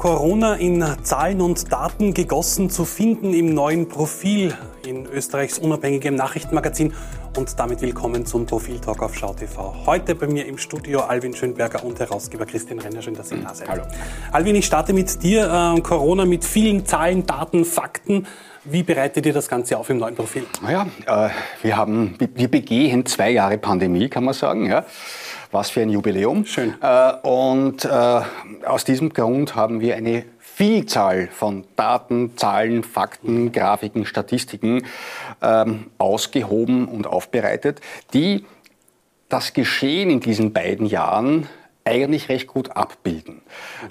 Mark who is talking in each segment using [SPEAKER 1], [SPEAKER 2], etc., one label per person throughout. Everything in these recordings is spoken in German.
[SPEAKER 1] Corona in Zahlen und Daten gegossen zu finden im neuen Profil in Österreichs unabhängigem Nachrichtenmagazin. Und damit willkommen zum Profiltalk auf SchauTV. Heute bei mir im Studio Alvin Schönberger und Herausgeber Christian Renner. Schön, dass Sie da sind. Hallo. Alvin, ich starte mit dir. Äh, Corona mit vielen Zahlen, Daten, Fakten. Wie bereitet ihr das Ganze auf im neuen Profil?
[SPEAKER 2] Naja, äh, wir, haben, wir begehen zwei Jahre Pandemie, kann man sagen. Ja. Was für ein Jubiläum.
[SPEAKER 1] Schön.
[SPEAKER 2] Äh, und äh, aus diesem Grund haben wir eine Vielzahl von Daten, Zahlen, Fakten, Grafiken, Statistiken ähm, ausgehoben und aufbereitet, die das Geschehen in diesen beiden Jahren eigentlich recht gut abbilden.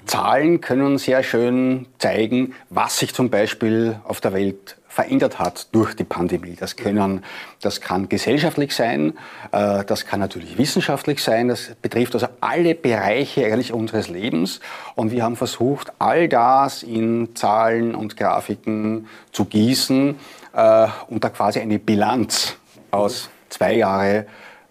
[SPEAKER 2] Zahlen können sehr schön zeigen, was sich zum Beispiel auf der Welt verändert hat durch die Pandemie. Das, können, das kann gesellschaftlich sein, äh, das kann natürlich wissenschaftlich sein, das betrifft also alle Bereiche eigentlich unseres Lebens. Und wir haben versucht, all das in Zahlen und Grafiken zu gießen äh, und da quasi eine Bilanz aus zwei Jahren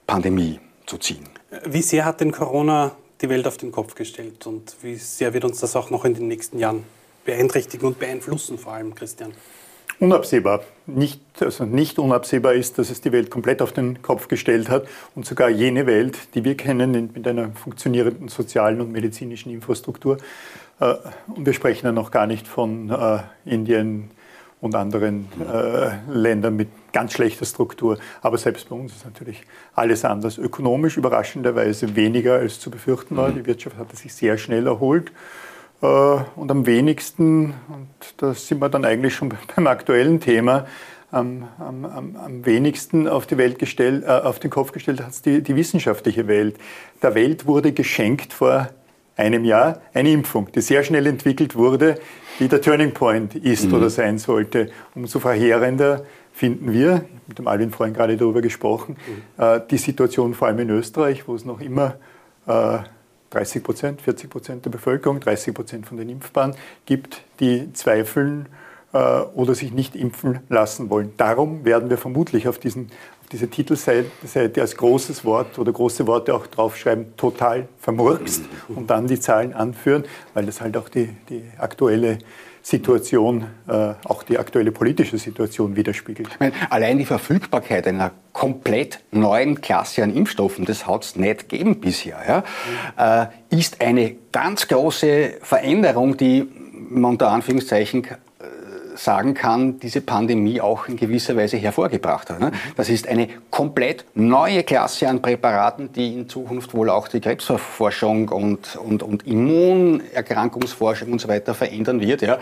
[SPEAKER 2] Pandemie zu ziehen.
[SPEAKER 1] Wie sehr hat denn Corona die Welt auf den Kopf gestellt und wie sehr wird uns das auch noch in den nächsten Jahren beeinträchtigen und beeinflussen, vor allem, Christian?
[SPEAKER 3] Unabsehbar. Nicht, also nicht unabsehbar ist, dass es die Welt komplett auf den Kopf gestellt hat und sogar jene Welt, die wir kennen, mit einer funktionierenden sozialen und medizinischen Infrastruktur. Äh, und wir sprechen ja noch gar nicht von äh, Indien und anderen äh, Ländern mit ganz schlechter Struktur. Aber selbst bei uns ist natürlich alles anders. Ökonomisch überraschenderweise weniger als zu befürchten war. Die Wirtschaft hat sich sehr schnell erholt. Äh, und am wenigsten, und da sind wir dann eigentlich schon beim aktuellen Thema, am, am, am wenigsten auf, die Welt gestellt, äh, auf den Kopf gestellt hat es die, die wissenschaftliche Welt. Der Welt wurde geschenkt vor einem Jahr eine Impfung, die sehr schnell entwickelt wurde, die der Turning Point ist mhm. oder sein sollte. Umso verheerender finden wir, mit dem Alvin vorhin gerade darüber gesprochen, mhm. äh, die Situation vor allem in Österreich, wo es noch immer äh, 30 Prozent, 40 Prozent der Bevölkerung, 30 Prozent von den Impfbaren gibt, die zweifeln äh, oder sich nicht impfen lassen wollen. Darum werden wir vermutlich auf, diesen, diese Titelseite als großes Wort oder große Worte auch draufschreiben, total vermurkst und dann die Zahlen anführen, weil das halt auch die, die aktuelle Situation, äh, auch die aktuelle politische Situation widerspiegelt.
[SPEAKER 2] Meine, allein die Verfügbarkeit einer komplett neuen Klasse an Impfstoffen, das hat es nicht gegeben bisher, ja, äh, ist eine ganz große Veränderung, die man unter Anführungszeichen sagen kann, diese Pandemie auch in gewisser Weise hervorgebracht hat. Ne? Das ist eine komplett neue Klasse an Präparaten, die in Zukunft wohl auch die Krebsforschung und, und, und Immunerkrankungsforschung und so weiter verändern wird. Ja.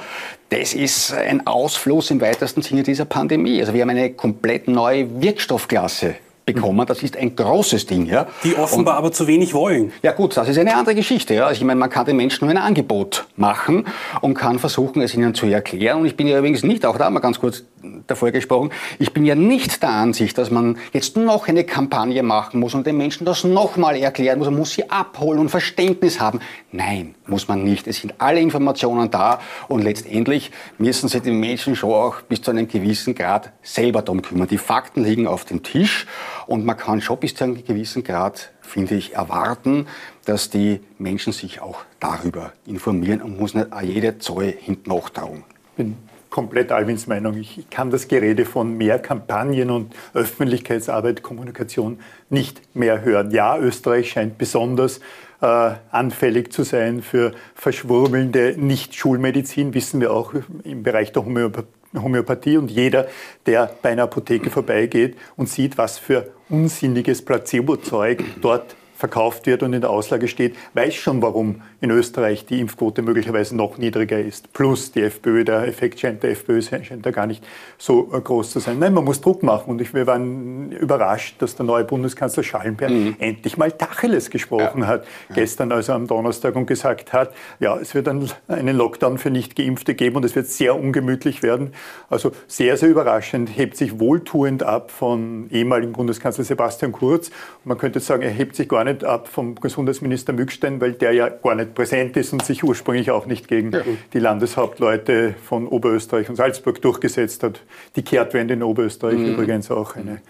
[SPEAKER 2] Das ist ein Ausfluss im weitesten Sinne dieser Pandemie. Also wir haben eine komplett neue Wirkstoffklasse bekommen. Das ist ein großes Ding. Ja.
[SPEAKER 1] Die offenbar und, aber zu wenig wollen.
[SPEAKER 2] Ja gut, das ist eine andere Geschichte. Ja. Also ich meine, man kann den Menschen nur ein Angebot machen und kann versuchen, es ihnen zu erklären. Und ich bin ja übrigens nicht, auch da mal ganz kurz davor gesprochen, ich bin ja nicht der Ansicht, dass man jetzt noch eine Kampagne machen muss und den Menschen das nochmal erklären muss. Man muss sie abholen und Verständnis haben. Nein, muss man nicht. Es sind alle Informationen da und letztendlich müssen sich die Menschen schon auch bis zu einem gewissen Grad selber darum kümmern. Die Fakten liegen auf dem Tisch und man kann schon bis zu einem gewissen Grad, finde ich, erwarten, dass die Menschen sich auch darüber informieren und muss nicht jede Zoll hinten nachtrauen.
[SPEAKER 3] Bin komplett Alwins Meinung. Ich kann das Gerede von mehr Kampagnen und Öffentlichkeitsarbeit, Kommunikation nicht mehr hören. Ja, Österreich scheint besonders äh, anfällig zu sein für verschwurbelnde Nicht-Schulmedizin, wissen wir auch im Bereich der Homöopathie. Homöopathie und jeder, der bei einer Apotheke vorbeigeht und sieht, was für unsinniges Placebo-Zeug dort verkauft wird und in der Auslage steht, weiß schon, warum in Österreich die Impfquote möglicherweise noch niedriger ist. Plus die FPÖ, der Effekt scheint der FPÖ scheint da gar nicht so äh, groß zu sein. Nein, man muss Druck machen und wir waren überrascht, dass der neue Bundeskanzler Schallenberg mhm. endlich mal Tacheles gesprochen ja. hat. Ja. Gestern also am Donnerstag und gesagt hat, ja, es wird einen, einen Lockdown für Nicht-Geimpfte geben und es wird sehr ungemütlich werden. Also sehr, sehr überraschend, hebt sich wohltuend ab von ehemaligen Bundeskanzler Sebastian Kurz. Und man könnte sagen, er hebt sich gar nicht ab vom Gesundheitsminister Mückstein, weil der ja gar nicht präsent ist und sich ursprünglich auch nicht gegen ja. die Landeshauptleute von Oberösterreich und Salzburg durchgesetzt hat. Die Kehrtwende in Oberösterreich mhm. übrigens auch eine,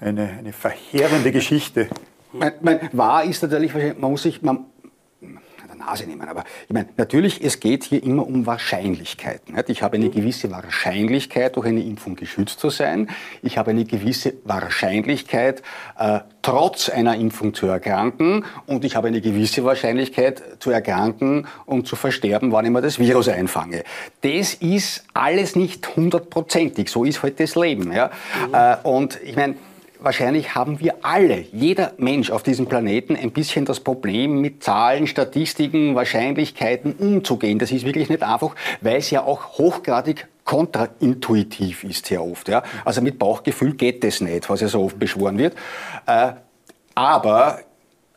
[SPEAKER 3] eine, eine verheerende Geschichte.
[SPEAKER 2] Mein, mein, wahr ist natürlich, man muss sich, man, Nase nehmen. Aber ich meine, natürlich, es geht hier immer um Wahrscheinlichkeiten. Ich habe eine gewisse Wahrscheinlichkeit, durch eine Impfung geschützt zu sein. Ich habe eine gewisse Wahrscheinlichkeit, äh, trotz einer Impfung zu erkranken. Und ich habe eine gewisse Wahrscheinlichkeit zu erkranken und zu versterben, wann ich mir das Virus einfange. Das ist alles nicht hundertprozentig. So ist halt das Leben. Ja? Mhm. Äh, und ich meine, wahrscheinlich haben wir alle, jeder Mensch auf diesem Planeten ein bisschen das Problem, mit Zahlen, Statistiken, Wahrscheinlichkeiten umzugehen. Das ist wirklich nicht einfach, weil es ja auch hochgradig kontraintuitiv ist sehr oft. Ja? Also mit Bauchgefühl geht das nicht, was ja so oft beschworen wird. Äh, aber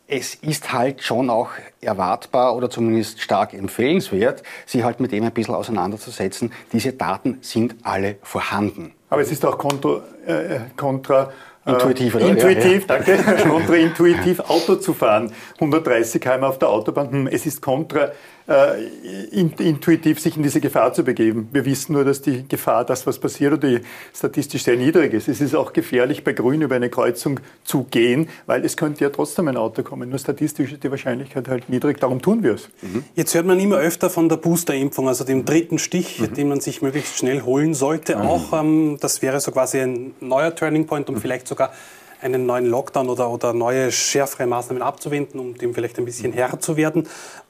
[SPEAKER 2] es ist halt schon auch erwartbar oder zumindest stark empfehlenswert, sich halt mit dem ein bisschen auseinanderzusetzen. Diese Daten sind alle vorhanden.
[SPEAKER 3] Aber es ist auch kontra, äh, kontra
[SPEAKER 2] Intuitiv,
[SPEAKER 3] oder? Intuitiv, ja, ja. danke. Kontraintuitiv Auto zu fahren. 130 km auf der Autobahn. Hm, es ist kontra äh, intuitiv sich in diese Gefahr zu begeben. Wir wissen nur, dass die Gefahr, dass was passiert, oder die statistisch sehr niedrig ist. Es ist auch gefährlich, bei Grün über eine Kreuzung zu gehen, weil es könnte ja trotzdem ein Auto kommen. Nur statistisch ist die Wahrscheinlichkeit halt niedrig, darum tun wir es.
[SPEAKER 1] Mhm. Jetzt hört man immer öfter von der Boosterimpfung, also dem dritten Stich, mhm. den man sich möglichst schnell holen sollte. Mhm. Auch ähm, das wäre so quasi ein neuer Turning Point, um mhm. vielleicht sogar einen neuen Lockdown oder, oder neue schärfere Maßnahmen abzuwenden, um dem vielleicht ein bisschen Herr zu werden.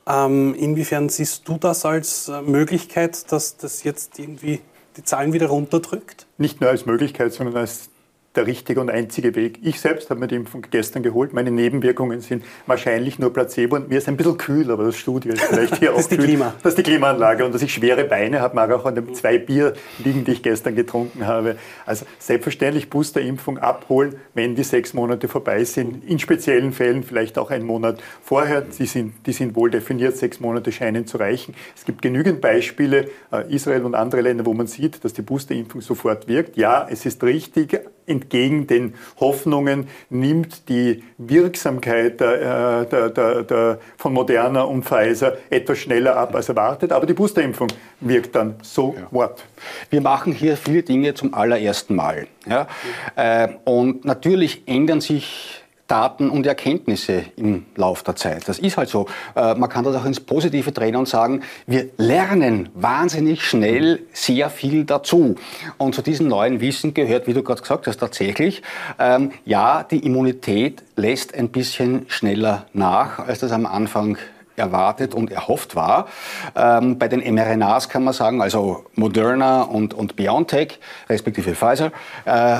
[SPEAKER 1] Ähm, inwiefern siehst du das als äh, Möglichkeit, dass das jetzt irgendwie die Zahlen wieder runterdrückt?
[SPEAKER 3] Nicht nur als Möglichkeit, sondern als der richtige und einzige Weg. Ich selbst habe mir die Impfung gestern geholt. Meine Nebenwirkungen sind wahrscheinlich nur Placebo und mir ist ein bisschen kühl, aber das Studio ist vielleicht hier
[SPEAKER 1] das auch kühl. Klima.
[SPEAKER 3] Das ist die Klimaanlage und dass ich schwere Beine habe, mag auch an den zwei Bier liegen, die ich gestern getrunken habe. Also selbstverständlich Boosterimpfung abholen, wenn die sechs Monate vorbei sind. In speziellen Fällen vielleicht auch einen Monat vorher. Die sind, die sind wohl definiert, sechs Monate scheinen zu reichen. Es gibt genügend Beispiele, äh, Israel und andere Länder, wo man sieht, dass die Boosterimpfung sofort wirkt. Ja, es ist richtig, entgegen den Hoffnungen nimmt die Wirksamkeit der, äh, der, der, der, von Moderna und Pfizer etwas schneller ab als erwartet, aber die Boosterimpfung wirkt dann sofort. Ja.
[SPEAKER 2] Wir machen hier viele Dinge zum allerersten Mal. Ja? Äh, und natürlich ändern sich Daten und Erkenntnisse im Laufe der Zeit. Das ist halt so. Äh, man kann das auch ins Positive drehen und sagen, wir lernen wahnsinnig schnell sehr viel dazu. Und zu diesem neuen Wissen gehört, wie du gerade gesagt hast, tatsächlich, ähm, ja, die Immunität lässt ein bisschen schneller nach, als das am Anfang erwartet und erhofft war. Ähm, bei den mRNAs kann man sagen, also Moderna und, und BioNTech, respektive Pfizer, äh,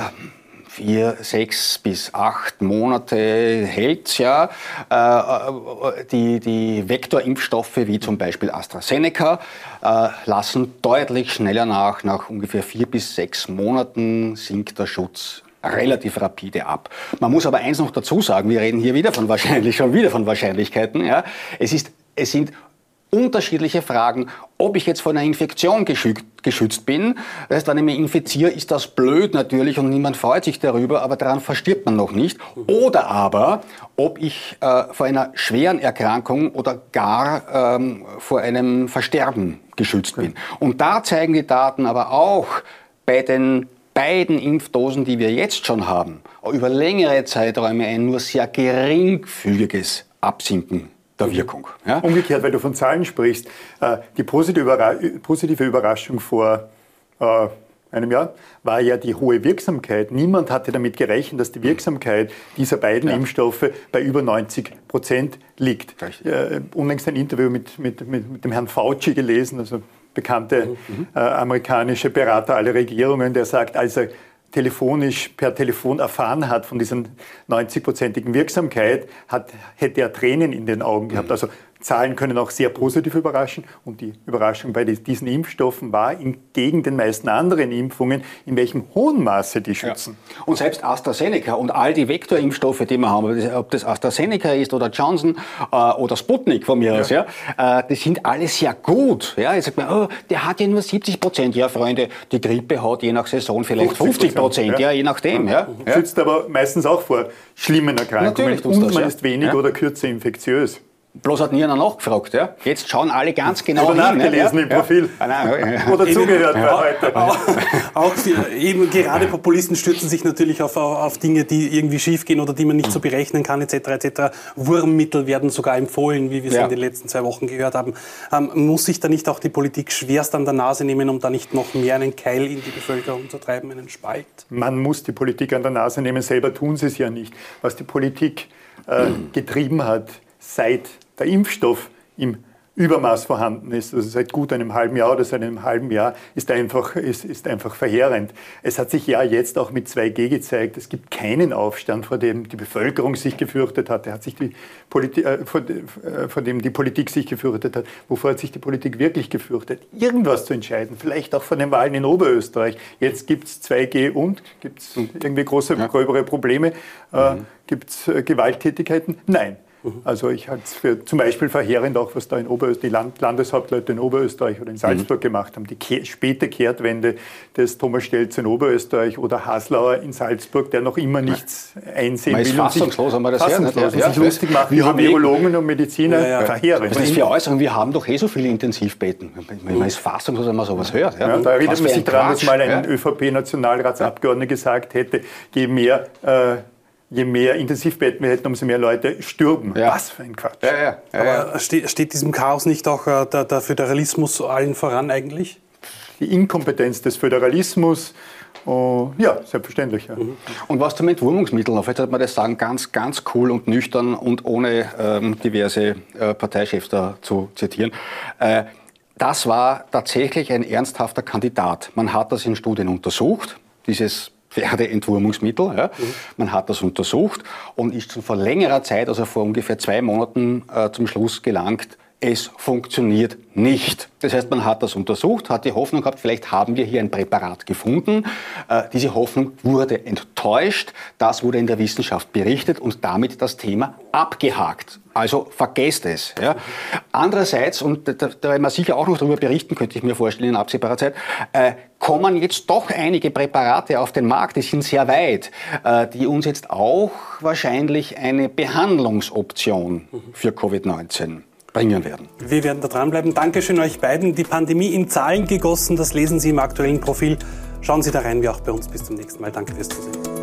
[SPEAKER 2] vier, sechs bis acht Monate hält ja. Äh, die, die Vektorimpfstoffe wie zum Beispiel AstraZeneca äh, lassen deutlich schneller nach. Nach ungefähr vier bis sechs Monaten sinkt der Schutz relativ rapide ab. Man muss aber eins noch dazu sagen, wir reden hier wieder von wahrscheinlich, schon wieder von Wahrscheinlichkeiten. Ja. Es, ist, es sind unterschiedliche Fragen, ob ich jetzt vor einer Infektion geschützt bin. Das heißt, wenn ich mich infiziere, ist das blöd natürlich und niemand freut sich darüber, aber daran verstirbt man noch nicht. Oder aber, ob ich äh, vor einer schweren Erkrankung oder gar ähm, vor einem Versterben geschützt bin. Und da zeigen die Daten aber auch bei den beiden Impfdosen, die wir jetzt schon haben, über längere Zeiträume ein nur sehr geringfügiges Absinken der Wirkung.
[SPEAKER 3] Ja? Umgekehrt, weil du von Zahlen sprichst, äh, die positive Überraschung vor äh, einem Jahr war ja die hohe Wirksamkeit. Niemand hatte damit gerechnet, dass die Wirksamkeit dieser beiden ja. Impfstoffe bei über 90 Prozent liegt. Äh, unlängst ein Interview mit, mit, mit, mit, dem Herrn Fauci gelesen, also bekannte mhm. mhm. äh, amerikanische Berater aller Regierungen, der sagt, als er telefonisch per Telefon erfahren hat von dieser 90-prozentigen Wirksamkeit, hat, hätte er Tränen in den Augen gehabt. Mhm. Also Zahlen können auch sehr positiv überraschen. Und die Überraschung bei diesen Impfstoffen war entgegen den meisten anderen Impfungen, in welchem hohen Maße die schützen.
[SPEAKER 2] Ja. Und selbst AstraZeneca und all die Vektorimpfstoffe, die wir haben, ob das AstraZeneca ist oder Johnson äh, oder Sputnik von mir ja. aus, ja, äh, die sind alle sehr gut. Ja, ich sag mir, oh, der hat ja nur 70 Prozent. Ja, Freunde, die Grippe hat je nach Saison vielleicht 50 Prozent, ja. ja. je nachdem. Ja.
[SPEAKER 3] Schützt aber meistens auch vor schlimmen Erkrankungen. Natürlich und man ist weniger oder kürzer infektiös.
[SPEAKER 2] Bloß hat nie einer nachgefragt. Ja? Jetzt schauen alle ganz genau
[SPEAKER 3] Oder
[SPEAKER 2] hin.
[SPEAKER 3] nachgelesen
[SPEAKER 2] ja?
[SPEAKER 3] im Profil.
[SPEAKER 2] Ja. Nein, ja.
[SPEAKER 3] Oder zugehört bei heute.
[SPEAKER 1] Auch, auch eben gerade Populisten stürzen sich natürlich auf, auf Dinge, die irgendwie schiefgehen oder die man nicht so berechnen kann, etc. etc. Wurmmittel werden sogar empfohlen, wie wir es
[SPEAKER 2] Ja.
[SPEAKER 1] in den letzten zwei Wochen gehört haben. Ähm, muss sich da nicht auch die Politik schwerst an der Nase nehmen, um da nicht noch mehr einen Keil in die Bevölkerung zu treiben, einen Spalt?
[SPEAKER 3] Man muss die Politik an der Nase nehmen, selber tun sie es ja nicht. Was die Politik äh, getrieben hat, seit der Impfstoff im Übermaß vorhanden ist, also seit gut einem halben Jahr oder seit einem halben Jahr, ist einfach, ist, ist einfach verheerend. Es hat sich ja jetzt auch mit 2G gezeigt, es gibt keinen Aufstand, vor dem die Bevölkerung sich gefürchtet hat, der hat sich die Politi äh, vor, äh, vor dem die Politik sich gefürchtet hat. Wovor hat sich die Politik wirklich gefürchtet? Irgendwas zu entscheiden, vielleicht auch von den Wahlen in Oberösterreich. Jetzt gibt es 2G und gibt es irgendwie große, gröbere Probleme? Äh, gibt es äh, Gewalttätigkeiten? Nein. Also ich halte es für zum Beispiel verheerend auch, was da in Oberösterreich, die Land Landeshauptleute in Oberösterreich oder in Salzburg gemacht haben. Die Kehr späte Kehrtwende des Thomas Stelz in Oberösterreich oder Haslauer in Salzburg, der noch immer nichts einsehen
[SPEAKER 2] Man ist
[SPEAKER 3] will.
[SPEAKER 2] fassungslos, haben wir das
[SPEAKER 3] fassungslos
[SPEAKER 2] ja.
[SPEAKER 3] sich
[SPEAKER 2] Ja.
[SPEAKER 3] lustig macht
[SPEAKER 2] Wir
[SPEAKER 3] über
[SPEAKER 2] haben eh-
[SPEAKER 3] Virologen und Mediziner.
[SPEAKER 1] Ja.
[SPEAKER 3] Verheerend.
[SPEAKER 2] Was ist das für Äußerung? Wir haben doch eh so viele Intensivbetten. Man ist fassungslos, wenn man sowas hört. Ja,
[SPEAKER 3] da erinnert man sich daran, dass mal ein. ÖVP-Nationalratsabgeordneter gesagt hätte, je mehr, äh, je mehr Intensivbetten wir hätten, umso mehr Leute stürben.
[SPEAKER 2] Ja.
[SPEAKER 3] Was für ein Quatsch.
[SPEAKER 2] Ja, ja, ja, ja.
[SPEAKER 1] Aber ste steht diesem Chaos nicht auch äh, der, der Föderalismus allen voran eigentlich?
[SPEAKER 3] Die Inkompetenz des Föderalismus, oh, ja, selbstverständlich. Ja.
[SPEAKER 2] Und was zum Entwurmungsmittel vielleicht sollte man das sagen, ganz, ganz cool und nüchtern und ohne ähm, diverse äh, Parteichefs da zu zitieren. Äh, das war tatsächlich ein ernsthafter Kandidat. Man hat das in Studien untersucht, dieses Pferdeentwurmungsmittel. Ja. Man hat das untersucht und ist schon vor längerer Zeit, also vor ungefähr zwei Monaten, äh, zum Schluss gelangt, es funktioniert nicht. Das heißt, man hat das untersucht, hat die Hoffnung gehabt, vielleicht haben wir hier ein Präparat gefunden. Äh, diese Hoffnung wurde enttäuscht. Das wurde in der Wissenschaft berichtet und damit das Thema abgehakt. Also vergesst es. Ja. Andererseits, und da, da werden wir sicher auch noch darüber berichten, könnte ich mir vorstellen in absehbarer Zeit, äh, kommen jetzt doch einige Präparate auf den Markt, die sind sehr weit, äh, die uns jetzt auch wahrscheinlich eine Behandlungsoption für Covid-19 bringen werden.
[SPEAKER 1] Wir werden da dranbleiben. Dankeschön euch beiden. Die Pandemie in Zahlen gegossen, das lesen Sie im aktuellen Profil. Schauen Sie da rein, wie auch bei uns. Bis zum nächsten Mal. Danke fürs Zusehen.